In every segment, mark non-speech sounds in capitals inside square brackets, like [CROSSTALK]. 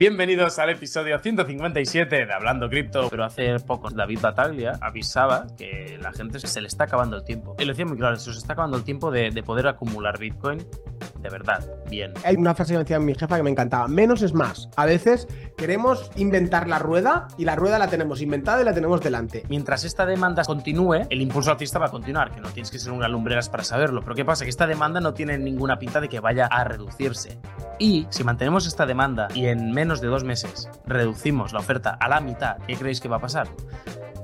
Bienvenidos al episodio 157 de Hablando Cripto. Pero hace poco David Bataglia avisaba que la gente se le está acabando el tiempo. Él lo decía muy claro, se os está acabando el tiempo de, de poder acumular Bitcoin de verdad, bien. Hay una frase que me decía mi jefa que me encantaba. Menos es más. A veces queremos inventar la rueda y la rueda la tenemos inventada y la tenemos delante. Mientras esta demanda continúe, el impulso alcista va a continuar, que no tienes que ser un lumbreras para saberlo. Pero ¿qué pasa? Que esta demanda no tiene ninguna pinta de que vaya a reducirse. Y si mantenemos esta demanda y en menos de dos meses reducimos la oferta a la mitad, ¿qué creéis que va a pasar?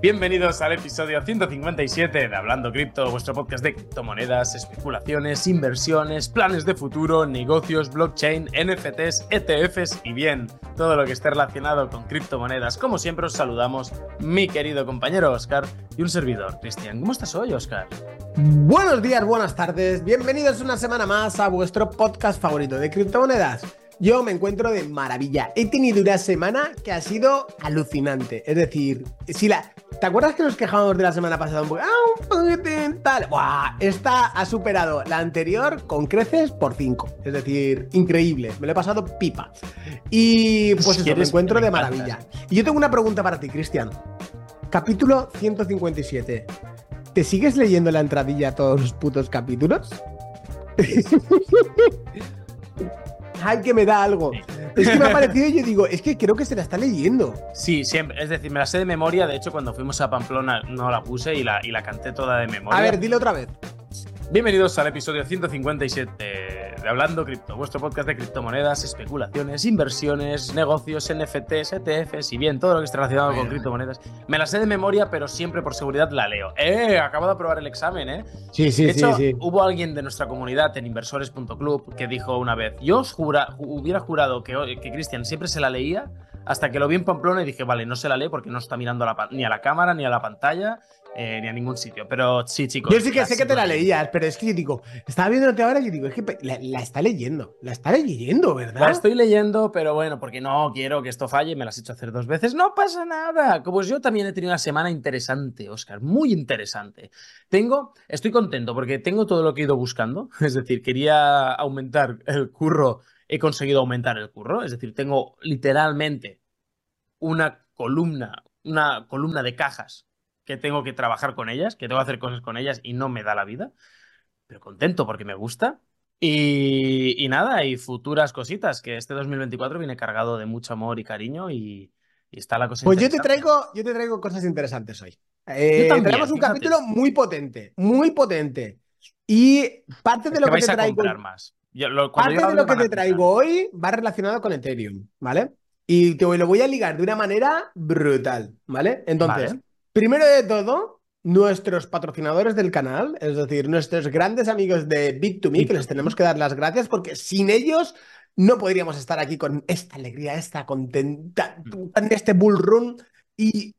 Bienvenidos al episodio 157 de Hablando Cripto, vuestro podcast de criptomonedas, especulaciones, inversiones, planes de futuro, negocios, blockchain, NFTs, ETFs y bien, todo lo que esté relacionado con criptomonedas. Como siempre os saludamos mi querido compañero Oscar y un servidor, Cristian. ¿Cómo estás hoy, Oscar? Buenos días, buenas tardes, bienvenidos una semana más a vuestro podcast favorito de criptomonedas. Yo me encuentro de maravilla. He tenido una semana que ha sido alucinante. Es decir, si la. ¿Te acuerdas que nos quejábamos de la semana pasada un poco? Ah, un tal. Buah, esta ha superado la anterior con creces por 5. Es decir, increíble. Me lo he pasado pipa. Y pues eso, me encuentro de maravilla. Y yo tengo una pregunta para ti, Cristian. Capítulo 157. ¿Te sigues leyendo la entradilla a todos los putos capítulos? [LAUGHS] Ay, que me da algo. Es que me ha parecido y yo digo, es que creo que se la está leyendo. Sí, siempre. Es decir, me la sé de memoria. De hecho, cuando fuimos a Pamplona no la puse y la, y la canté toda de memoria. A ver, dile otra vez. Bienvenidos al episodio 157 de Hablando Cripto, vuestro podcast de criptomonedas, especulaciones, inversiones, negocios, NFTs, ETFs y bien, todo lo que esté relacionado con criptomonedas. Me la sé de memoria, pero siempre por seguridad la leo. ¡Eh! Acabo de aprobar el examen, ¿eh? Sí, sí, de hecho, sí, sí. Hubo alguien de nuestra comunidad en inversores.club que dijo una vez: Yo os jura, hubiera jurado que, que Cristian siempre se la leía hasta que lo vi en Pamplona y dije: Vale, no se la lee porque no está mirando a la, ni a la cámara ni a la pantalla. Eh, ni a ningún sitio. Pero sí, chicos. Yo sí que sé que te la leías, pero es que digo, estaba viéndote ahora y digo, es que la, la, está leyendo, la está leyendo, ¿verdad? La estoy leyendo, pero bueno, porque no quiero que esto falle, me las he hecho hacer dos veces. No pasa nada. Como yo también he tenido una semana interesante, Oscar, muy interesante. Tengo, estoy contento porque tengo todo lo que he ido buscando. [LAUGHS] Es decir, quería aumentar el curro, he conseguido aumentar el curro. Es decir, tengo literalmente una columna, una columna de cajas que tengo que trabajar con ellas, que tengo que hacer cosas con ellas y no me da la vida. Pero contento porque me gusta. Y, y nada, y futuras cositas, que este 2024 viene cargado de mucho amor y cariño y, y está la cosa Pues yo te traigo, yo te traigo cosas interesantes hoy. Eh, también, tenemos un fíjate. capítulo muy potente, muy potente. Y parte de Es lo que te traigo. más. Yo- lo- cuando Parte yo de lo que te traigo hoy va relacionado con Ethereum, ¿vale? Y te lo voy a ligar de una manera brutal, ¿vale? Entonces, Vale. primero de todo, nuestros patrocinadores del canal, es decir, nuestros grandes amigos de Bit2Me, que les tenemos que dar las gracias porque sin ellos no podríamos estar aquí con esta alegría, esta contenta, en este bull run y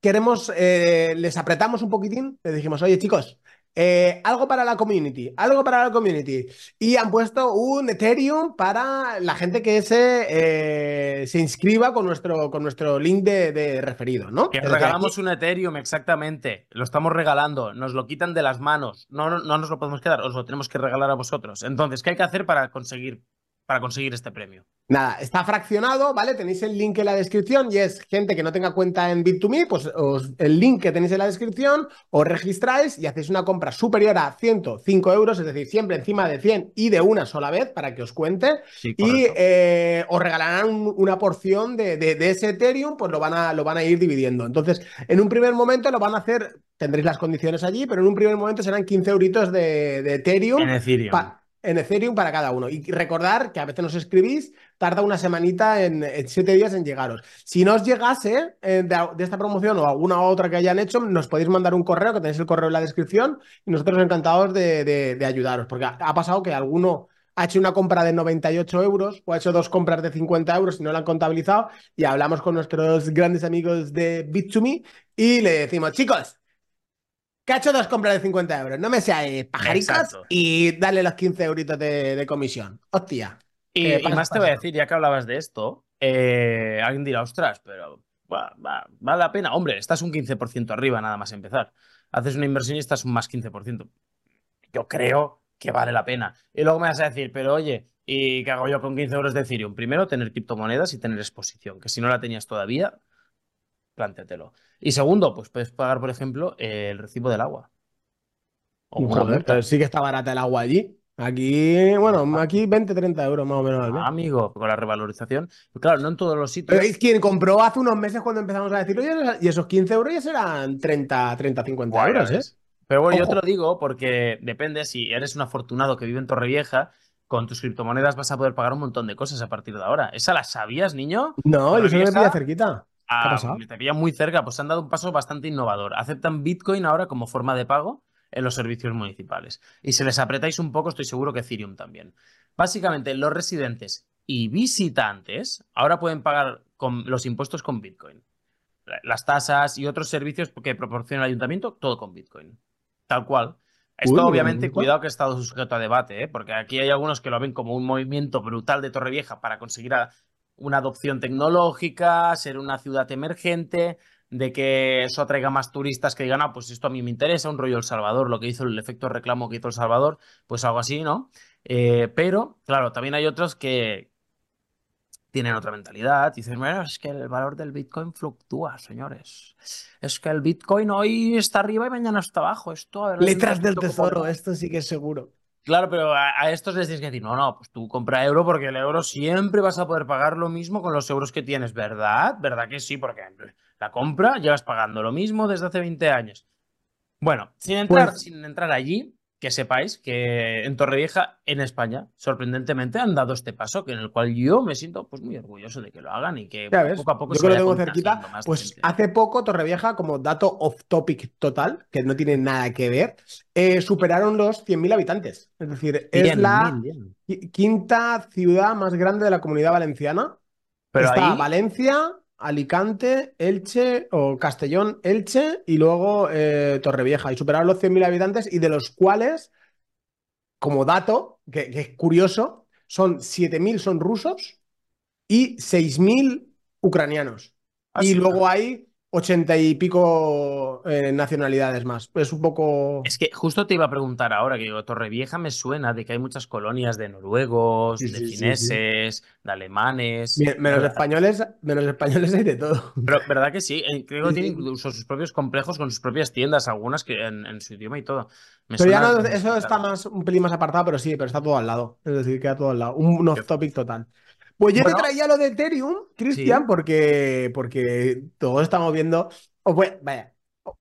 queremos, eh, les apretamos un poquitín, les dijimos, oye chicos, eh, algo para la community, algo para la community. Y han puesto un Ethereum para la gente que se, eh, se inscriba con nuestro, con nuestro link de, de referido, ¿no? Que regalamos aquí- un Ethereum, exactamente. Lo estamos regalando. Nos lo quitan de las manos. No, no, no nos lo podemos quedar. Os lo tenemos que regalar a vosotros. Entonces, ¿qué hay que hacer para conseguir, para conseguir este premio? Nada, está fraccionado, ¿vale? Tenéis el link en la descripción y es gente que no tenga cuenta en Bit2Me, pues os- el link que tenéis en la descripción, os registráis y hacéis una compra superior a 105 euros, es decir, siempre encima de 100 y de una sola vez para que os cuente. Sí, Y eh, os regalarán un- una porción de, de- de ese Ethereum, pues lo van, a, lo van a ir dividiendo. Entonces, en un primer momento lo van a hacer, tendréis las condiciones allí, pero en un primer momento serán 15 euritos de, de Ethereum. En Ethereum. En Ethereum para cada uno. Y recordar que a veces nos escribís, tarda una semanita en, siete días en llegaros. Si no os llegase eh, de, esta promoción o alguna otra que hayan hecho, nos podéis mandar un correo, que tenéis el correo en la descripción, y nosotros encantados de ayudaros, porque ha, ha pasado que alguno ha hecho una compra de 98 euros o ha hecho dos compras de 50 euros y no la han contabilizado, y hablamos con nuestros grandes amigos de Bit2Me y le decimos, chicos, que ha hecho dos compras de 50 euros. No me seáis Exacto. y dale los 15 euritos de, de comisión. Hostia. Y, Eh, y más te voy a decir, ya que hablabas de esto, eh, alguien dirá, ostras, pero va- va- vale la pena. Hombre, estás un 15% arriba nada más empezar. Haces una inversión y estás un más 15%. Yo creo que vale la pena. Y luego me vas a decir, pero oye, ¿Y qué hago yo con 15 euros de Ethereum? Primero, tener criptomonedas y tener exposición, que si no la tenías todavía, plántatelo. Y segundo, pues puedes pagar, por ejemplo, el recibo del agua. O Joder, sí que está barata el agua allí. Aquí, bueno, aquí 20, 30 euros más o menos al mes. amigo, con la revalorización. Pues claro, no en todos los sitios. Pero es quien compró hace unos meses cuando empezamos a decirlo, y esos 15 euros ya serán 30, 30, 50 euros, ¿eh? Pero bueno, yo te lo digo porque depende si eres un afortunado que vive en Torrevieja, con tus criptomonedas vas a poder pagar un montón de cosas a partir de ahora. ¿Esa la sabías, niño? No, yo solo me pilla cerquita. ¿Qué ha pasado? Me te pilla muy cerca, pues han dado un paso bastante innovador. Aceptan Bitcoin ahora como forma de pago en los servicios municipales. Y si les apretáis un poco, estoy seguro que Ethereum también. Básicamente, los residentes y visitantes ahora pueden pagar con los impuestos con Bitcoin. Las tasas y otros servicios que proporciona el ayuntamiento, todo con Bitcoin. Tal cual. Esto, obviamente, cuidado que ha estado sujeto a debate, ¿eh? porque aquí hay algunos que lo ven como un movimiento brutal de Torrevieja para conseguir una adopción tecnológica, ser una ciudad emergente de que eso atraiga más turistas que digan, ah, pues esto a mí me interesa, un rollo El Salvador, lo que hizo el efecto reclamo que hizo El Salvador, pues algo así, ¿no? Eh, pero, claro, también hay otros que tienen otra mentalidad y dicen, bueno, es que el valor del Bitcoin fluctúa, señores. Es que el Bitcoin hoy está arriba y mañana está abajo. Esto, Letras del tesoro, esto sí que es seguro. Claro, pero a, estos les tienes que decir, no, no, pues tú compra euro porque el euro siempre vas a poder pagar lo mismo con los euros que tienes, ¿verdad? ¿Verdad que sí? Porque la compra llevas pagando lo mismo desde hace 20 años. Bueno, sin entrar, pues sin entrar allí, que sepáis que en Torrevieja, en España, sorprendentemente han dado este paso, que en el cual yo me siento pues muy orgulloso de que lo hagan y que poco a poco yo se que lo tengo cerquita. Pues hace poco Torrevieja, como dato off topic total, que no tiene nada que ver, eh, superaron los 100.000 habitantes. Es decir, es la quinta ciudad más grande de la comunidad valenciana. Pero Está Valencia, Alicante, Elche o Castellón, Elche y luego eh, Torrevieja. Y superaron los 100.000 habitantes y de los cuales, como dato, que, que es curioso, son 7.000 son rusos y 6.000 ucranianos. Ah, y luego hay ochenta y pico eh, nacionalidades más. Es un poco. Es que justo te iba a preguntar ahora, que digo, Torrevieja me suena de que hay muchas colonias de noruegos, de fineses, de alemanes. menos españoles, menos españoles hay de todo. Pero verdad que sí, eh, creo que tienen incluso sus propios complejos con sus propias tiendas, algunas que en, su idioma y todo. pero ya no, eso está más, un pelín más apartado, pero sí, pero está todo al lado. Es decir, queda todo al lado. Un off topic total. Pues yo te traía lo de Ethereum, Cristian, porque, porque todos estamos viendo. Os vaya,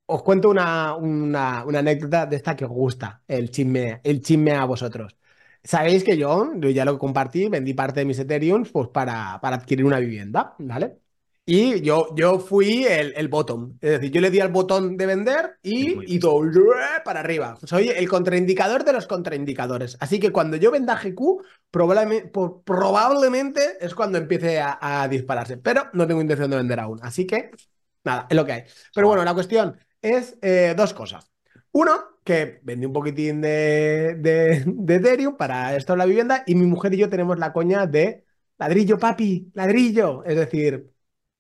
os cuento una, una, anécdota de esta que os gusta, el chisme, el chisme a vosotros. Sabéis que yo, yo ya lo compartí, vendí parte de mis Ethereum pues para, para adquirir una vivienda, ¿vale? Y yo, yo fui el, el, bottom. Es decir, yo le di al botón de vender y, y todo para arriba. Soy el contraindicador de los contraindicadores. Así que cuando yo venda GQ, probablemente, probablemente es cuando empiece a, dispararse. Pero no tengo intención de vender aún. Así que, nada, es lo que hay. Pero bueno, la cuestión es eh, dos cosas. Uno, que vendí un poquitín de, de, de Ethereum para esto de la vivienda y mi mujer y yo tenemos la coña de ladrillo, papi, ladrillo. Es decir,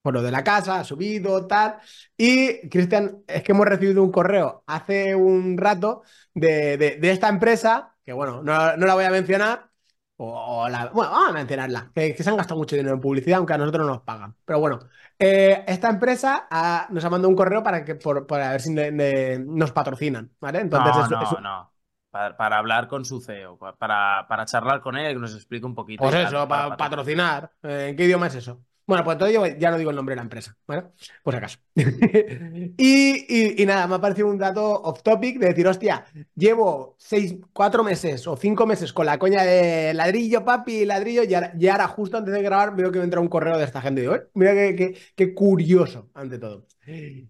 por lo de la casa, ha subido, tal. Y, Cristian, es que hemos recibido un correo hace un rato de, esta empresa, que bueno, no, la voy a mencionar, o la, bueno, vamos a mencionarla, que, se han gastado mucho dinero en publicidad, aunque a nosotros no nos pagan. Pero bueno, eh, esta empresa nos ha mandado un correo para, que, por, ver si nos patrocinan, ¿vale? Entonces, no, no, Para, hablar con su CEO, para, para charlar con él, que nos explique un poquito. Pues eso, para, patrocinar. Eh, ¿En qué idioma es eso? Bueno, pues entonces yo ya no digo el nombre de la empresa, ¿vale? Por acaso. [LAUGHS] y, y, nada, me ha parecido un dato off topic de decir, hostia, llevo seis, cuatro meses o cinco meses con la coña de ladrillo, papi, ladrillo, y ahora, justo antes de grabar veo que me entra un correo de esta gente. Y digo, mira qué, qué, curioso, ante todo.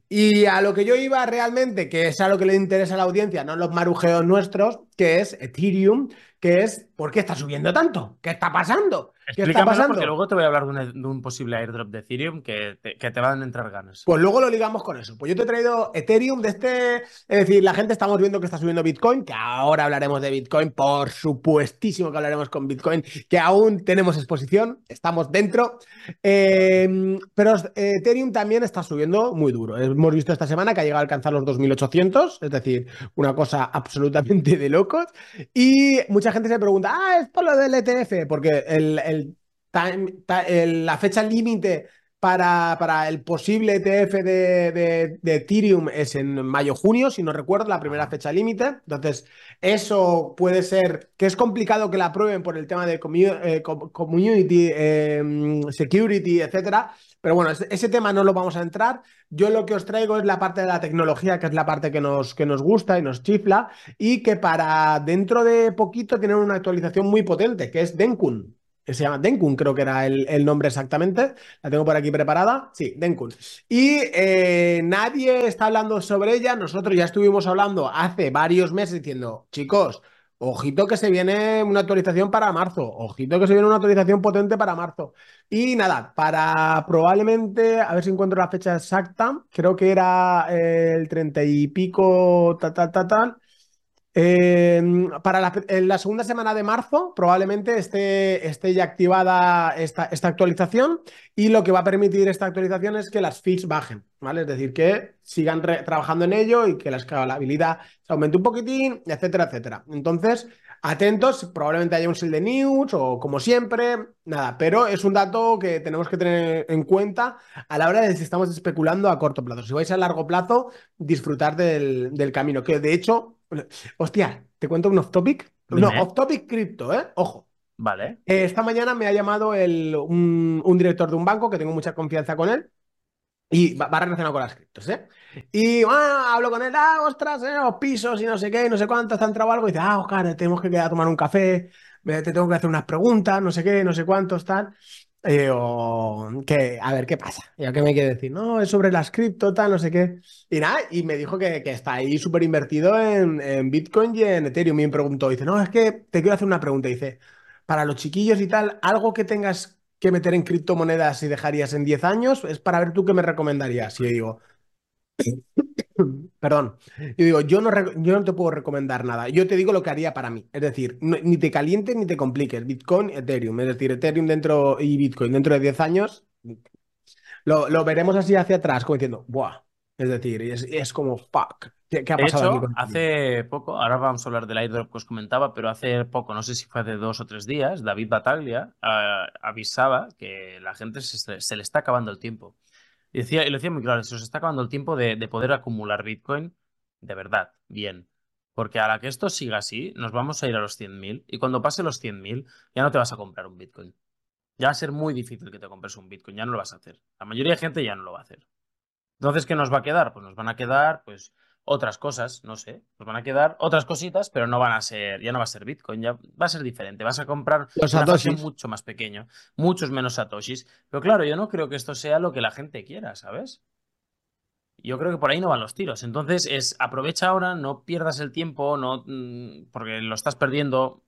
Y a lo que yo iba realmente, que es a lo que le interesa a la audiencia, no los marujeos nuestros, que es Ethereum, que es, ¿por qué está subiendo tanto? ¿Qué está pasando? ¿Qué está pasando? porque luego te voy a hablar de un, posible airdrop de Ethereum que te, van a entrar ganas. Pues luego lo ligamos con eso. Pues yo te he traído Ethereum de este. Es decir, la gente estamos viendo que está subiendo Bitcoin, que ahora hablaremos de Bitcoin, por supuestísimo que hablaremos con Bitcoin, que aún tenemos exposición, estamos dentro. Eh, pero Ethereum también está subiendo muy duro. Hemos visto esta semana que ha llegado a alcanzar los 2.800, es decir, una cosa [LAUGHS] absolutamente de locos. Y mucha gente se pregunta, ah, es por lo del ETF, porque el, la fecha límite para, para, el posible ETF de, Ethereum es en mayo-junio, si no recuerdo, la primera fecha límite. Entonces, eso puede ser que es complicado que la aprueben por el tema de eh, community, em, security, etcétera. Pero bueno, ese, tema no lo vamos a entrar. Yo lo que os traigo es la parte de la tecnología, que es la parte que nos, que nos gusta y nos chifla, y que para dentro de poquito tienen una actualización muy potente, que es Denkun se llama Denkun, creo que era el, nombre exactamente. La tengo por aquí preparada. Sí, Denkun. Y eh, nadie está hablando sobre ella. Nosotros ya estuvimos hablando hace varios meses diciendo, chicos, ojito que se viene una actualización para marzo. Ojito que se viene una actualización potente para marzo. Y nada, para probablemente, a ver si encuentro la fecha exacta. Creo que era el treinta y pico, tal, tal, tal, tal. Em, para la, segunda semana de marzo probablemente esté, esté ya activada esta, esta, actualización y lo que va a permitir esta actualización es que las fees bajen, ¿vale? Es decir, que sigan trabajando en ello y que la escalabilidad se aumente un poquitín, etcétera, etcétera. Entonces, atentos, probablemente haya un sell de news o como siempre, nada, pero es un dato que tenemos que tener en cuenta a la hora de si estamos especulando a corto plazo. Si vais a largo plazo, disfrutar del, del camino, que de hecho Hostia, te cuento un off topic. No, off topic cripto, ¿eh? Ojo. Vale. Eh, esta mañana me ha llamado el, un, director de un banco que tengo mucha confianza con él. Y va, relacionado con las criptos, ¿eh? Y hablo con él, ah, ostras, eh, los pisos y no sé qué, no sé cuánto, está entrado algo. Y dice, ah, Oscar, tenemos que quedar a tomar un café, te tengo que hacer unas preguntas, no sé qué, no sé cuántos, tal. Eh, o que, a ver qué pasa. Ya que me quiere decir, no, es sobre las cripto, tal, no sé qué. Y nada, y me dijo que, está ahí súper invertido en, Bitcoin y en Ethereum. Y me preguntó, dice, no, es que te quiero hacer una pregunta. Dice, para los chiquillos y tal, algo que tengas que meter en criptomonedas y dejarías en 10 años, es para ver tú qué me recomendarías. Y yo digo, [COUGHS] Perdón. Yo digo, yo no, yo no te puedo recomendar nada. Yo te digo lo que haría para mí. Es decir, ni te calientes ni te compliques. Bitcoin, Ethereum. Es decir, Ethereum dentro y Bitcoin dentro de 10 años. Lo, veremos así hacia atrás, como diciendo, ¡buah! Es decir, es, como, fuck. ¿Qué, ha pasado hecho, Hace poco, ahora vamos a hablar del airdrop que os comentaba, pero hace poco, no sé si fue hace dos o tres días, David Bataglia ah, avisaba que la gente se le está acabando el tiempo. Y, decía, y lo decía muy claro, se os está acabando el tiempo de, poder acumular Bitcoin de verdad, bien. Porque a la que esto siga así, nos vamos a ir a los 100.000 y cuando pase los 100.000 ya no te vas a comprar un Bitcoin. Ya va a ser muy difícil que te compres un Bitcoin, ya no lo vas a hacer. La mayoría de gente ya no lo va a hacer. Entonces, ¿qué nos va a quedar? Pues nos van a quedar, pues, otras cosas, no sé, nos van a quedar otras cositas, pero no van a ser, ya no va a ser Bitcoin, ya va a ser diferente. Vas a comprar Los un mucho más pequeño, muchos menos satoshis. Pero claro, yo no creo que esto sea lo que la gente quiera, ¿sabes? Yo creo que por ahí no van los tiros. Entonces es aprovecha ahora, no pierdas el tiempo, no mm, porque lo estás perdiendo.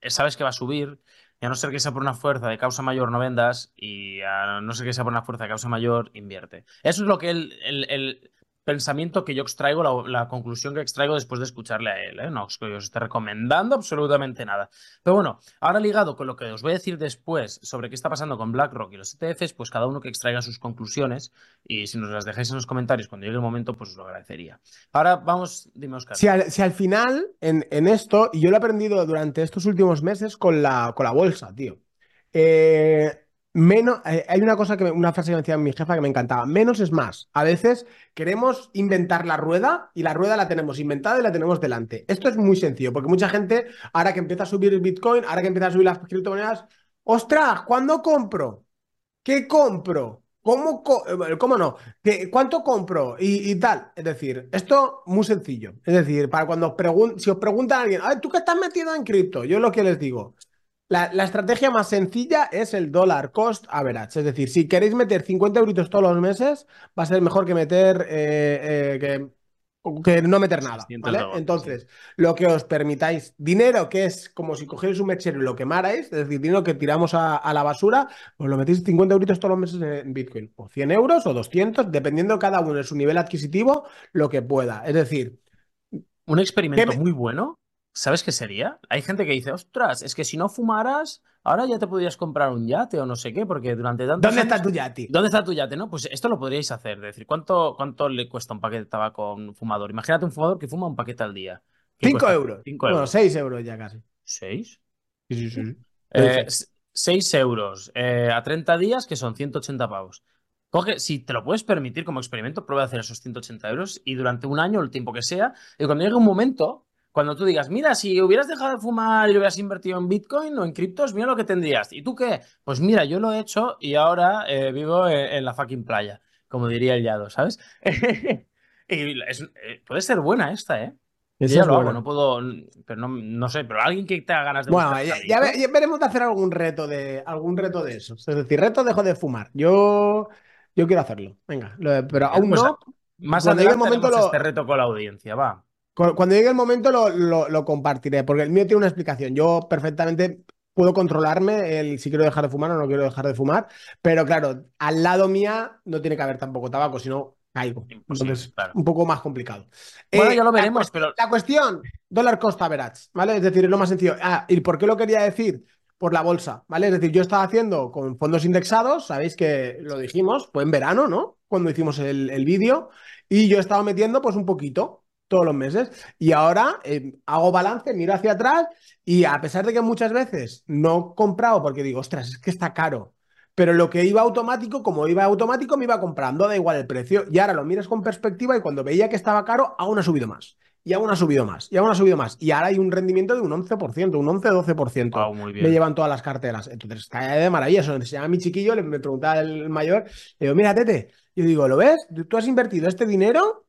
Eh, sabes que va a subir. Y a no ser que sea por una fuerza de causa mayor, no vendas. Y a no ser que sea por una fuerza de causa mayor, invierte. Eso es lo que el, el pensamiento que yo extraigo, la, conclusión que extraigo después de escucharle a él. ¿eh? No os, os esté recomendando absolutamente nada. Pero bueno, ahora ligado con lo que os voy a decir después sobre qué está pasando con BlackRock y los ETFs, pues cada uno que extraiga sus conclusiones y si nos las dejáis en los comentarios cuando llegue el momento, pues os lo agradecería. Ahora vamos, dime Oscar. Si al, si al final, en, esto, y yo lo he aprendido durante estos últimos meses con la, con la bolsa, tío. Eh, Menos, eh, hay una cosa que una frase que me decía mi jefa que me encantaba. Menos es más. A veces queremos inventar la rueda y la rueda la tenemos inventada y la tenemos delante. Esto es muy sencillo, porque mucha gente, ahora que empieza a subir el Bitcoin, ahora que empieza a subir las criptomonedas, ostras, ¿cuándo compro? ¿Qué compro? ¿Cómo, eh, cómo no? ¿Qué, ¿Cuánto compro? Y, tal. Es decir, esto muy sencillo. Es decir, para cuando os si os preguntan a alguien, ¿tú qué estás metido en cripto? Yo lo que les digo, la, estrategia más sencilla es el dólar cost average. Es decir, si queréis meter 50 euritos todos los meses, va a ser mejor que meter eh, eh, que, no meter nada. ¿vale? Entonces, lo que os permitáis, dinero que es como si cogierais un mechero y lo quemarais, es decir, dinero que tiramos a, la basura, pues lo metéis 50 euritos todos los meses en Bitcoin. O 100 euros o 200, dependiendo cada uno de su nivel adquisitivo, lo que pueda. Es decir. Un experimento muy bueno ¿Sabes qué sería? Hay gente que dice, ostras, es que si no fumaras, ahora ya te podrías comprar un yate o no sé qué, porque durante tanto. ¿Dónde está tu yate? ¿Dónde está tu yate? No, pues esto lo podríais hacer. Es decir, ¿cuánto, ¿cuánto le cuesta un paquete de tabaco a un fumador? Imagínate un fumador que fuma un paquete al día. ¿Qué Cinco cuesta? euros. Cinco Bueno, euros. seis euros ya casi. ¿Seis? Sí, sí, sí. Eh, s- 6 euros eh, a 30 días, que son 180 pavos. Coge, si te lo puedes permitir como experimento, prueba a hacer esos 180 euros y durante un año, el tiempo que sea, y cuando llegue un momento, cuando tú digas, mira, si hubieras dejado de fumar y lo hubieras invertido en Bitcoin o en criptos, mira lo que tendrías. ¿Y tú qué? Pues mira, yo lo he hecho y ahora eh, vivo en, en la fucking playa, como diría el Yado, ¿sabes? [LAUGHS] y es- eh, puede ser buena esta, ¿eh? Yo Esa ya es lo hago, no puedo, pero no, no sé, pero alguien que tenga ganas de Bueno, ya, ya ve- ya veremos de hacer algún reto de algún reto de esos. Es decir, reto dejo de fumar. Yo, yo quiero hacerlo. Venga, lo- pero aún Pues, no. Más Cuando llegue adelante el momento lo- este reto con la audiencia, va. Cu- Cuando llegue el momento lo, lo- lo compartiré, porque el mío tiene una explicación. Yo perfectamente puedo controlarme el si quiero dejar de fumar o no quiero dejar de fumar, pero claro, al lado mía no tiene que haber tampoco tabaco, si no caigo. Entonces, claro. un poco más complicado. Bueno, Eh, ya lo la veremos, cuest- pero La cuestión, dólar cost average, ¿vale? Es decir, es lo más sencillo. Ah, ¿y por qué lo quería decir? Por la bolsa, ¿vale? Es decir, yo estaba haciendo con fondos indexados, sabéis que lo dijimos, fue en verano, ¿no? Cuando hicimos el, el vídeo, y yo estaba metiendo pues un poquito todos los meses. Y ahora eh, hago balance, miro hacia atrás, y a pesar de que muchas veces no he comprado porque digo, ostras, es que está caro. Pero lo que iba automático, como iba automático, me iba comprando, da igual el precio. Y ahora lo miras con perspectiva y cuando veía que estaba caro, aún ha subido más. Y aún ha subido más. Y aún ha subido más. Y ahora hay un rendimiento de un 11%, un 11-12%. Guau, muy bien. me llevan todas las carteras. Entonces está de maravilla. Eso se llama a mi chiquillo, le me preguntaba el mayor, le digo, mira, Tete, yo digo, ¿lo ves? Tú has invertido este dinero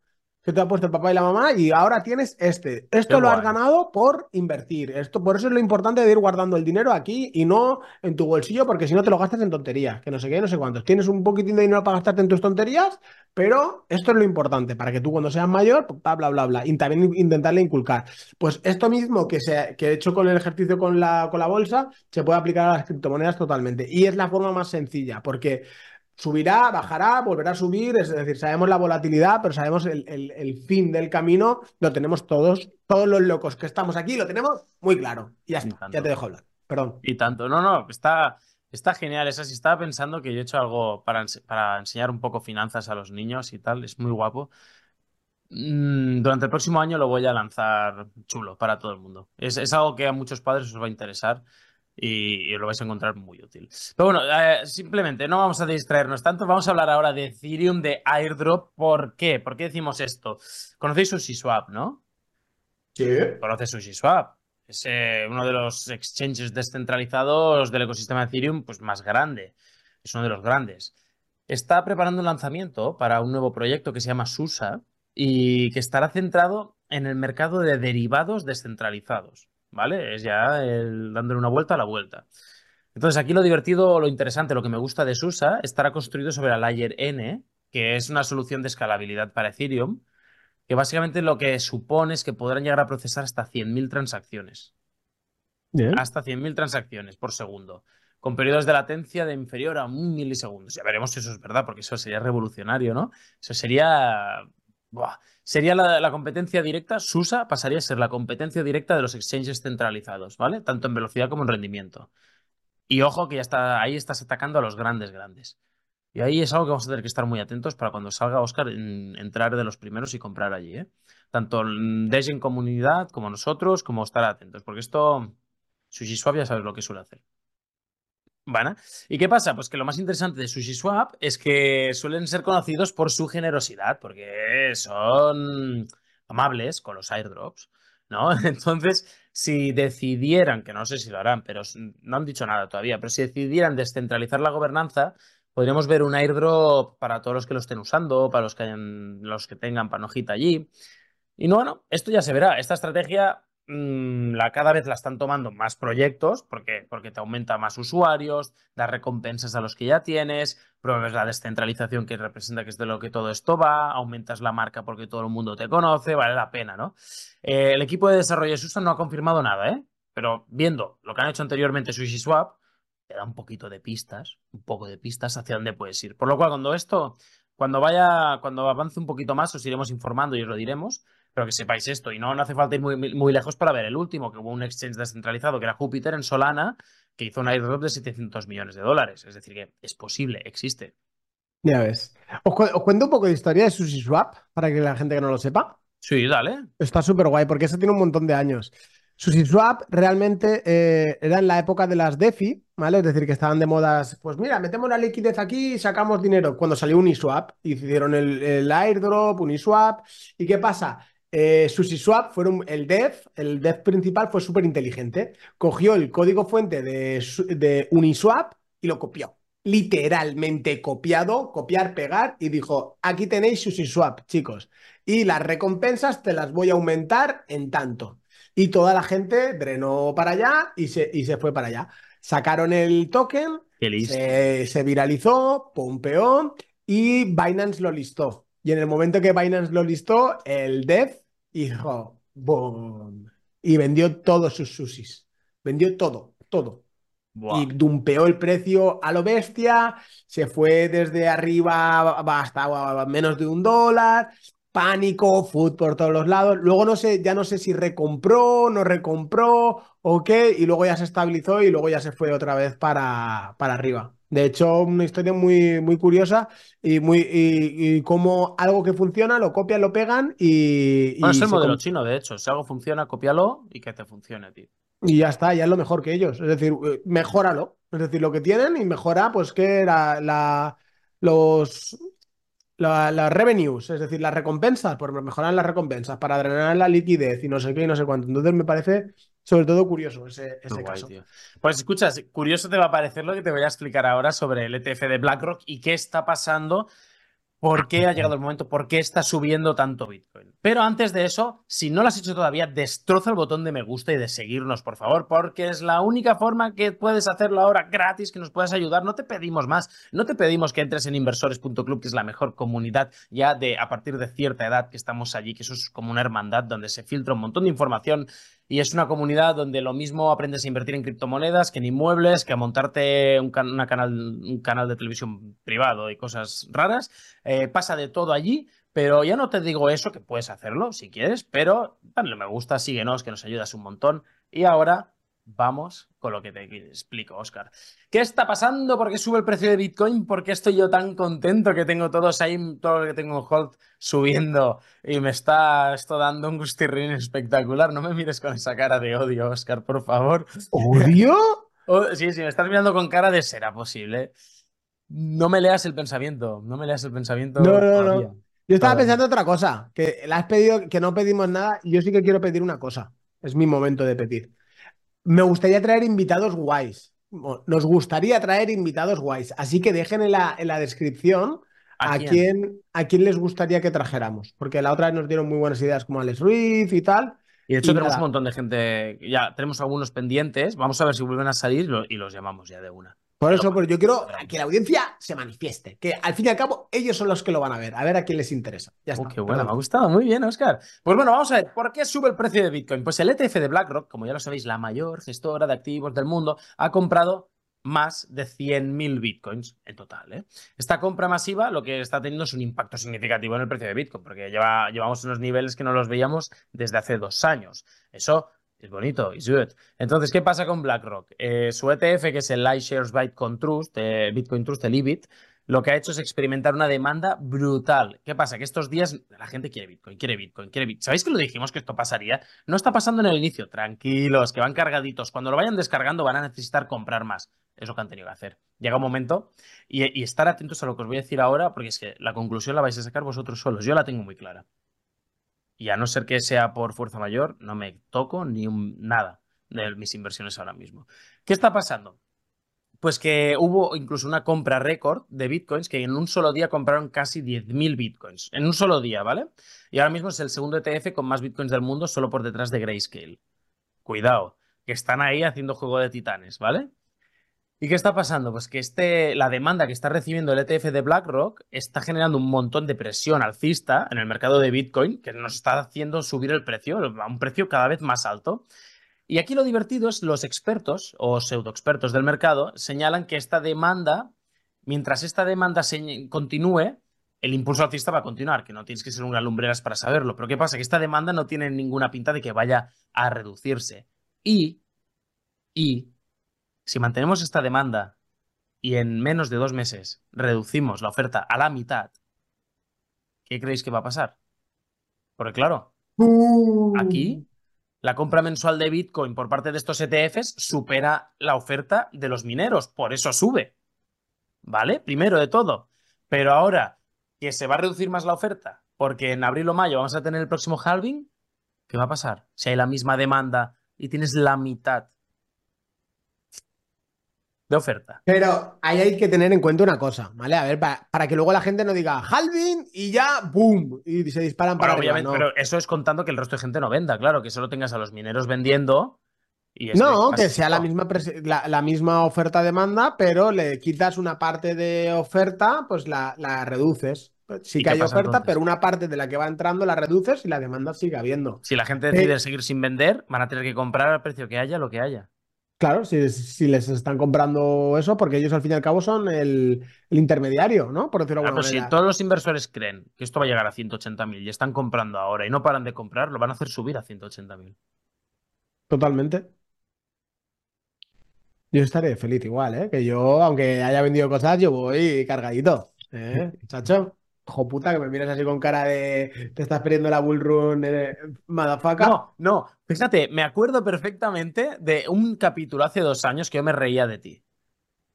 que te ha puesto el papá y la mamá y ahora tienes este. Esto Qué lo has guay. ganado por invertir. Esto, por eso es lo importante de ir guardando el dinero aquí y no en tu bolsillo, porque si no te lo gastas en tonterías, que no sé qué, no sé cuántos. Tienes un poquitín de dinero para gastarte en tus tonterías, pero esto es lo importante, para que tú cuando seas mayor, pues, bla, bla, bla, bla, y también intentarle inculcar. Pues esto mismo que, se, que he hecho con el ejercicio con la, con la bolsa, se puede aplicar a las criptomonedas totalmente. Y es la forma más sencilla, porque subirá, bajará, volverá a subir, es decir, sabemos la volatilidad, pero sabemos el, el- el fin del camino, lo tenemos todos, todos los locos que estamos aquí, lo tenemos muy claro. Y ya Y está, tanto. ya te dejo hablar. Perdón. Y tanto. No, no, está, está genial. Esa sí estaba pensando que yo he hecho algo para, para enseñar un poco finanzas a los niños y tal. Es muy guapo. Mm, Durante el próximo año lo voy a lanzar chulo para todo el mundo. Es, es algo que a muchos padres os va a interesar y, y lo vais a encontrar muy útil. Pero bueno, eh, simplemente no vamos a distraernos tanto. Vamos a hablar ahora de Ethereum, de airdrop. ¿Por qué? ¿Por qué decimos esto? Conocéis SushiSwap, ¿no? Sí. conoces SushiSwap. Es eh, uno de los exchanges descentralizados del ecosistema de Ethereum pues, más grande. Es uno de los grandes. Está preparando un lanzamiento para un nuevo proyecto que se llama SUSA y que estará centrado en el mercado de derivados descentralizados. ¿Vale? Es ya el, dándole una vuelta a la vuelta. Entonces, aquí lo divertido, lo interesante, lo que me gusta de SUSA, estará construido sobre la Layer N, que es una solución de escalabilidad para Ethereum, que básicamente lo que supone es que podrán llegar a procesar hasta 100.000 transacciones. Bien. Hasta 100.000 transacciones por segundo, con periodos de latencia de inferior a un milisegundos. Ya veremos si eso es verdad, porque eso sería revolucionario, ¿no? Eso sería... buah, Sería la, competencia directa, SUSA pasaría a ser la competencia directa de los exchanges centralizados, ¿vale? Tanto en velocidad como en rendimiento. Y ojo que ya está, ahí estás atacando a los grandes, grandes. Y ahí es algo que vamos a tener que estar muy atentos para cuando salga Oscar en- entrar de los primeros y comprar allí, ¿eh? Tanto en Dash en comunidad como nosotros, como estar atentos, porque esto, SushiSwap ya sabes lo que suele hacer. ¿Y qué pasa? Pues que lo más interesante de SushiSwap es que suelen ser conocidos por su generosidad, porque son amables con los airdrops, ¿no? [LAUGHS] Entonces, si decidieran, que no sé si lo harán, pero no han dicho nada todavía, pero si decidieran descentralizar la gobernanza, podríamos ver un airdrop para todos los que lo estén usando, para los que, los que tengan panojita allí. Y no, bueno, esto ya se verá. Esta estrategia mm, la, cada vez la están tomando más proyectos porque, porque te aumenta más usuarios, da recompensas a los que ya tienes, promueves la descentralización que representa que es de lo que todo esto va, aumentas la marca porque todo el mundo te conoce, vale la pena, ¿no? Eh, el equipo de desarrollo de Susan no ha confirmado nada, ¿eh? Pero viendo lo que han hecho anteriormente SushiSwap, te da un poquito de pistas, un poco de pistas hacia dónde puedes ir. Por lo cual, cuando esto, cuando vaya, cuando avance un poquito más, os iremos informando y os lo diremos. Pero que sepáis esto, y no, no hace falta ir muy, muy lejos para ver el último, que hubo un exchange descentralizado que era Júpiter en Solana, que hizo un airdrop de 700 millones de dólares. Es decir, que es posible, existe. Ya ves. Os, os cuento un poco de historia de SushiSwap para que la gente que no lo sepa. Sí, dale. Está súper guay porque eso tiene un montón de años. SushiSwap realmente eh, era en la época de las DeFi, ¿vale? Es decir, que estaban de modas, pues mira, metemos la liquidez aquí y sacamos dinero. Cuando salió Uniswap, hicieron el, el airdrop, Uniswap. ¿Y qué pasa? Eh, SushiSwap fueron el dev, el dev principal fue súper inteligente. Cogió el código fuente de, de Uniswap y lo copió literalmente copiado, copiar, pegar, y dijo, aquí tenéis SushiSwap, chicos, y las recompensas te las voy a aumentar en tanto. Y toda la gente drenó para allá y se, y se fue para allá. Sacaron el token, se, se, viralizó, pompeó, y Binance lo listó. Y en el momento que Binance lo listó, el dev dijo, boom, y vendió todos sus sushis. Vendió todo, todo. Y dumpeó el precio a lo bestia, se fue desde arriba hasta menos de un dólar, pánico, food por todos los lados. Luego no sé, ya no sé si recompró, no recompró o qué, y luego ya se estabilizó y luego ya se fue otra vez para, para arriba. De hecho, una historia muy, muy curiosa y muy y, como algo que funciona, lo copian, lo pegan y. Bueno, es el modelo chino, de hecho. Si algo funciona, cópialo y que te funcione, tío. Y ya está, ya es lo mejor que ellos. Es decir, eh, mejóralo. Es decir, lo que tienen y mejora, pues que la, la los las revenues, es decir, las recompensas, por mejorar las recompensas, para drenar la liquidez y no sé qué y no sé cuánto. Entonces me parece sobre todo curioso ese, ese caso. Pues escuchas, curioso te va a parecer lo que te voy a explicar ahora sobre el ETF de BlackRock y qué está pasando por qué ha llegado el momento, por qué está subiendo tanto Bitcoin. Pero antes de eso, si no lo has hecho todavía, destroza el botón de me gusta y de seguirnos, por favor, porque es la única forma que puedes hacerlo ahora gratis, que nos puedas ayudar. No te pedimos más, no te pedimos que entres en inversores.club, que es la mejor comunidad ya de a partir de cierta edad que estamos allí, que eso es como una hermandad donde se filtra un montón de información y es una comunidad donde lo mismo aprendes a invertir en criptomonedas que en inmuebles, que a montarte un, canal, de televisión privado y cosas raras. Eh, pasa de todo allí, pero ya no te digo eso, que puedes hacerlo si quieres, pero dale me gusta, síguenos, que nos ayudas un montón. Y ahora vamos con lo que te explico, Oscar. ¿Qué está pasando? ¿Por qué sube el precio de Bitcoin? ¿Por qué estoy yo tan contento que tengo todos ahí, todo lo que tengo en hold subiendo y me está esto dando un gustirrín espectacular? No me mires con esa cara de odio, Oscar, por favor. ¿Odio? [LAUGHS] Oh, sí, sí, me estás mirando con cara de será posible. No me leas el pensamiento, no me leas el pensamiento. No, no, no. Yo estaba pensando otra cosa, que le has pedido que no pedimos nada y yo sí que quiero pedir una cosa. Es mi momento de pedir. Me gustaría traer invitados guays. Nos gustaría traer invitados guays. Así que dejen en la, en la descripción a, quién? a quién les gustaría que trajéramos. Porque la otra vez nos dieron muy buenas ideas como Alex Ruiz y tal. Y de hecho tenemos un montón de gente, ya tenemos algunos pendientes. Vamos a ver si vuelven a salir y los llamamos ya de una. Por eso, pues yo quiero que la audiencia se manifieste, que al fin y al cabo ellos son los que lo van a ver, a ver a quién les interesa. Ya está. qué bueno, me ha gustado, muy bien, Oscar. Pues bueno, vamos a ver, ¿por qué sube el precio de Bitcoin? Pues el ETF de BlackRock, como ya lo sabéis, la mayor gestora de activos del mundo, ha comprado más de 100.000 bitcoins en total. ¿eh? Esta compra masiva lo que está teniendo es un impacto significativo en el precio de Bitcoin, porque lleva, llevamos unos niveles que no los veíamos desde hace dos años. Eso es bonito, es good. Entonces, ¿qué pasa con BlackRock? Eh, su ETF, que es el iShares Bitcoin Trust, eh, Bitcoin Trust, el IBIT, lo que ha hecho es experimentar una demanda brutal. ¿Qué pasa? Que estos días la gente quiere Bitcoin, quiere Bitcoin, quiere Bitcoin. ¿Sabéis que lo dijimos que esto pasaría? No está pasando en el inicio. Tranquilos, que van cargaditos. Cuando lo vayan descargando van a necesitar comprar más. Es lo que han tenido que hacer. Llega un momento y, y estar atentos a lo que os voy a decir ahora, porque es que la conclusión la vais a sacar vosotros solos. Yo la tengo muy clara. Y a no ser que sea por fuerza mayor, no me toco ni nada de mis inversiones ahora mismo. ¿Qué está pasando? Pues que hubo incluso una compra récord de bitcoins que en un solo día compraron casi 10.000 bitcoins. En un solo día, ¿vale? Y ahora mismo es el segundo ETF con más bitcoins del mundo, solo por detrás de Grayscale. Cuidado, que están ahí haciendo juego de titanes, ¿vale? ¿Y qué está pasando? Pues que este, la demanda que está recibiendo el ETF de BlackRock está generando un montón de presión alcista en el mercado de Bitcoin que nos está haciendo subir el precio a un precio cada vez más alto. Y aquí lo divertido es los expertos o pseudoexpertos del mercado señalan que esta demanda, mientras esta demanda se continúe, el impulso alcista va a continuar, que no tienes que ser un lumbreras para saberlo. Pero ¿qué pasa? Que esta demanda no tiene ninguna pinta de que vaya a reducirse. Y, y Si mantenemos esta demanda y en menos de dos meses reducimos la oferta a la mitad, ¿qué creéis que va a pasar? Porque claro, aquí la compra mensual de Bitcoin por parte de estos ETFs supera la oferta de los mineros, por eso sube. ¿Vale? Primero de todo. Pero ahora que se va a reducir más la oferta, porque en abril o mayo vamos a tener el próximo halving, ¿qué va a pasar? Si hay la misma demanda y tienes la mitad de oferta. Pero ahí hay que tener en cuenta una cosa, ¿vale? A ver, para, que luego la gente no diga halving y ya, ¡boom! Y se disparan para obviamente, Pero eso es contando que el resto de gente no venda, claro, que solo tengas a los mineros vendiendo. Y no, que sea la misma, la, misma oferta-demanda, pero le quitas una parte de oferta, pues la, reduces. Sí que hay oferta, pero una parte de la que va entrando la reduces y la demanda sigue habiendo. Si la gente decide seguir sin vender, van a tener que comprar al precio que haya, lo que haya. Claro, si, les están comprando eso, porque ellos al fin y al cabo son el, intermediario, ¿no? Por decirlo de alguna Si todos los inversores creen que esto va a llegar a 180.000 y están comprando ahora y no paran de comprar, lo van a hacer subir a 180.000. Totalmente. Yo estaré feliz igual, ¿eh? Que yo, aunque haya vendido cosas, yo voy cargadito. ¿Eh, [LAUGHS] chacho? Ojo puta, que me miras así con cara de te estás perdiendo la bullrun, eh, madafaca. No, no, fíjate, me acuerdo perfectamente de un capítulo hace dos años que yo me reía de ti.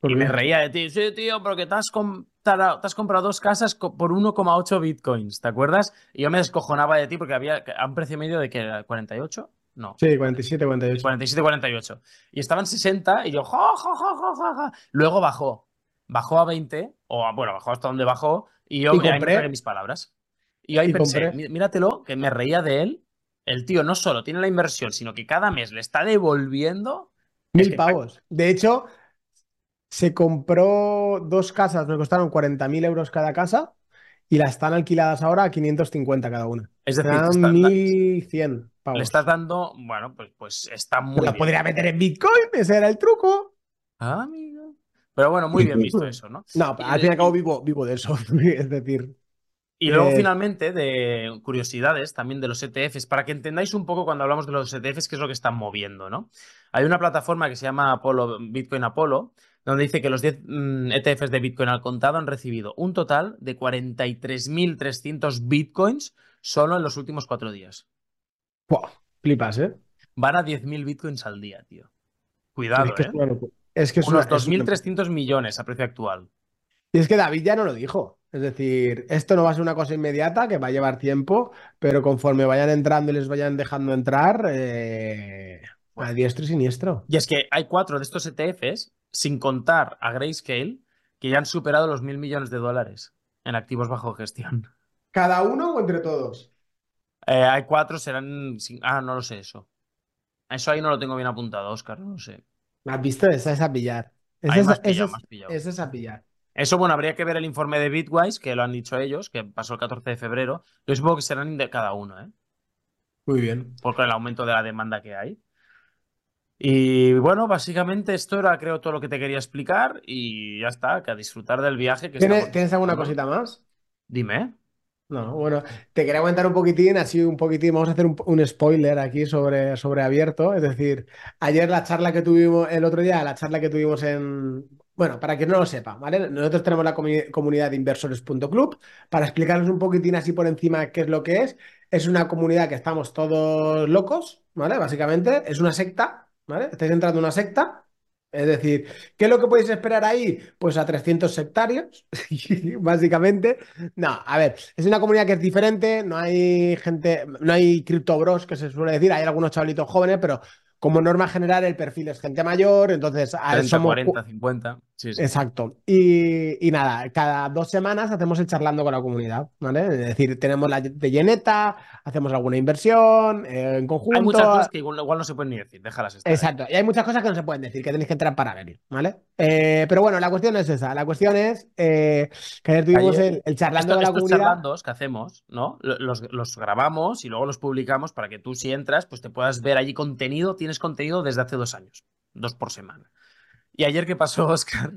Y me reía de ti. Sí, tío, porque te has, comprado, te has comprado dos casas por 1,8 bitcoins, ¿te acuerdas? Y yo me descojonaba de ti porque había a un precio medio de que era 48. No. Sí, 47, 48. 47, 48. Y estaban 60 y yo, ja, ja, ja, ja, ja. Luego bajó. Bajó a 20, o bueno, bajó hasta donde bajó, y yo me compré mis palabras. Y ahí pensé, míratelo, que me reía de él. El tío no solo tiene la inversión, sino que cada mes le está devolviendo. Mil pavos. De hecho, se compró dos casas, me costaron 40.000 euros cada casa y las están alquiladas ahora a 550 cada una. Es decir, 1.100 pavos. Le estás dando, bueno, pues, pues está muy. Pero podría meter en Bitcoin, ese era el truco. Ah, amigo. Pero bueno, muy bien visto eso, ¿no? No, al fin y al cabo vivo, vivo de eso, [LAUGHS] es decir. Y luego, eh, finalmente, de curiosidades también de los ETFs, para que entendáis un poco cuando hablamos de los ETFs, qué es lo que están moviendo, ¿no? Hay una plataforma que se llama Apollo, Bitcoin Apollo, donde dice que los 10 mm, ETFs de Bitcoin al contado han recibido un total de 43.300 Bitcoins solo en los últimos cuatro días. Wow, flipas, ¿eh? Van a 10.000 Bitcoins al día, tío. Cuidado, es que ¿eh? Es que Unos 2.300 millones a precio actual. Y es que David ya no lo dijo. Es decir, esto no va a ser una cosa inmediata, que va a llevar tiempo, pero conforme vayan entrando y les vayan dejando entrar, eh, a diestro y siniestro. Y es que hay cuatro de estos ETFs, sin contar a Grayscale, que ya han superado los mil millones de dólares en activos bajo gestión. ¿Cada uno o entre todos? Eh, hay cuatro, serán. Ah, no lo sé eso. Eso ahí no lo tengo bien apuntado, Oscar, no lo sé. ¿Has visto? Esa es a pillar. Esa es, a pillar. Eso, bueno, habría que ver el informe de Bitwise, que lo han dicho ellos, que pasó el 14 de febrero. Yo supongo que serán de cada uno, ¿eh? Muy bien. Por el aumento de la demanda que hay. Y bueno, básicamente esto era, creo, todo lo que te quería explicar y ya está, que a disfrutar del viaje. Que ¿Tienes, alguna cosita más? Dime. No, bueno, te quería comentar un poquitín, así un poquitín, vamos a hacer un, spoiler aquí sobre, sobre abierto, es decir, ayer la charla que tuvimos, el otro día, la charla que tuvimos en, bueno, para que no lo sepa, ¿vale? Nosotros tenemos la comunidad de inversores.club, para explicarles un poquitín así por encima qué es lo que es, es una comunidad que estamos todos locos, ¿vale? Básicamente, es una secta, ¿vale? Estáis entrando en una secta es decir, ¿qué es lo que podéis esperar ahí? Pues a 300 sectarios, [LAUGHS] básicamente. No, a ver, es una comunidad que es diferente, no hay gente, no hay criptobros que se suele decir, hay algunos chavalitos jóvenes, pero como norma general el perfil es gente mayor, entonces 30, somos 40, 50. Exacto. Y, nada, cada dos semanas hacemos el charlando con la comunidad, ¿vale? Es decir, tenemos la de lleneta, hacemos alguna inversión eh, en conjunto. Hay muchas cosas que igual, no se pueden ni decir, déjalas estar. Exacto. Y hay muchas cosas que no se pueden decir, que tenéis que entrar para venir, ¿vale? Eh, pero bueno, la cuestión es esa. La cuestión es eh, que ayer tuvimos el, charlando con la comunidad. charlandos que hacemos, ¿no? Los, los, grabamos y luego los publicamos para que tú si entras, pues te puedas ver allí contenido. Tienes contenido desde hace dos años, dos por semana. ¿Y ayer qué pasó, Oscar?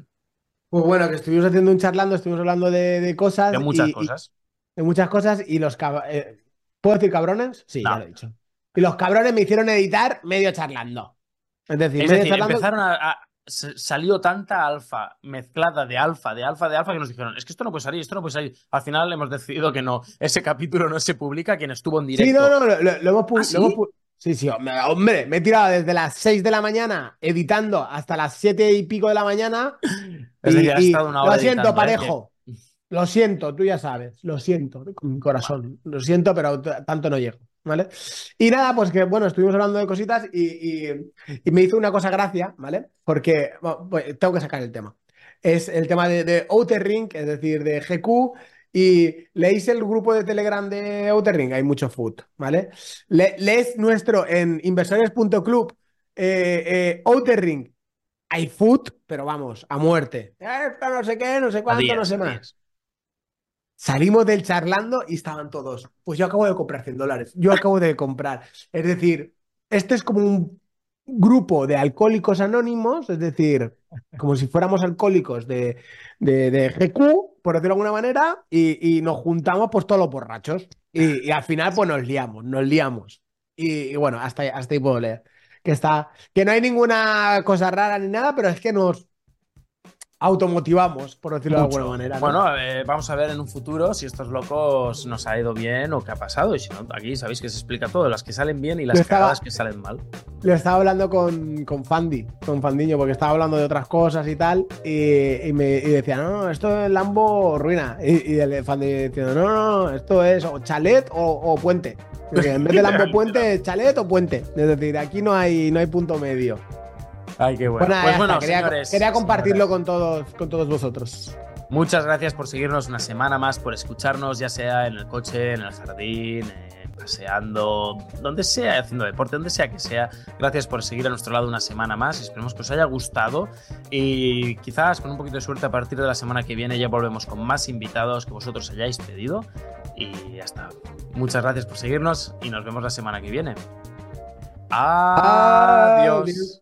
Pues bueno, que estuvimos haciendo un charlando, estuvimos hablando de, cosas. De muchas cosas. de muchas cosas y los eh, ¿Puedo decir cabrones? Sí, ya lo he dicho. Y los cabrones me hicieron editar medio charlando. Es decir, empezaron a, salió tanta alfa mezclada de alfa, de alfa, de alfa que nos dijeron, es que esto no puede salir, esto no puede salir. Al final hemos decidido que no, ese capítulo no se publica, quien estuvo en directo. Sí, no, no, lo, hemos publicado. Sí, sí, hombre, me he tirado desde las 6 de la mañana editando hasta las 7 y pico de la mañana. [LAUGHS] y, lo siento, parejo. Lo siento, tú ya sabes. Lo siento, con mi corazón. Lo siento, pero tanto no llego. ¿Vale? Y nada, pues que bueno, estuvimos hablando de cositas y, me hizo una cosa gracia, ¿vale? Porque pues, tengo que sacar el tema. Es el tema de, de Outer Ring, es decir, de GQ y leéis el grupo de Telegram de Outer Ring, hay mucho food, ¿vale? lees nuestro en inversores.club, eh, eh, Outer Ring, hay food, pero vamos, a muerte. Eh, no sé qué, no sé cuánto, no sé más. Salimos del charlando y estaban todos. Pues yo acabo de comprar 100 dólares. Yo acabo de comprar. Es decir, este es como un grupo de alcohólicos anónimos, es decir, como si fuéramos alcohólicos de, de, GQ, por decirlo de alguna manera, y, nos juntamos pues todos los borrachos. Y, al final pues nos liamos, nos liamos. Y, bueno, hasta, hasta ahí puedo leer. Que, está, que no hay ninguna cosa rara ni nada, pero es que nos, automotivamos, por decirlo de alguna manera. Bueno, vamos a ver en un futuro si estos locos nos ha ido bien o qué ha pasado. Y si no, aquí sabéis que se explica todo, las que salen bien y las cagadas que salen mal. Lo estaba hablando con, con Fandi, con Fandiño, porque estaba hablando de otras cosas y tal. Y, me decía, no, no, esto es Lambo ruina. Y, el Fandi diciendo, no, no, esto es o chalet o, puente. en vez de [LAUGHS] Lambo puente, chalet o puente. Es decir, aquí no hay, no hay punto medio. Ay, qué bueno. Pues, bueno, quería, compartirlo con todos, con todos vosotros. Muchas gracias por seguirnos una semana más, por escucharnos, ya sea en el coche, en el jardín, eh, paseando, donde sea, haciendo deporte, donde sea que sea. Gracias por seguir a nuestro lado una semana más. Esperemos que os haya gustado y quizás con un poquito de suerte a partir de la semana que viene ya volvemos con más invitados que vosotros hayáis pedido. Y ya está. Muchas gracias por seguirnos y nos vemos la semana que viene. Adiós.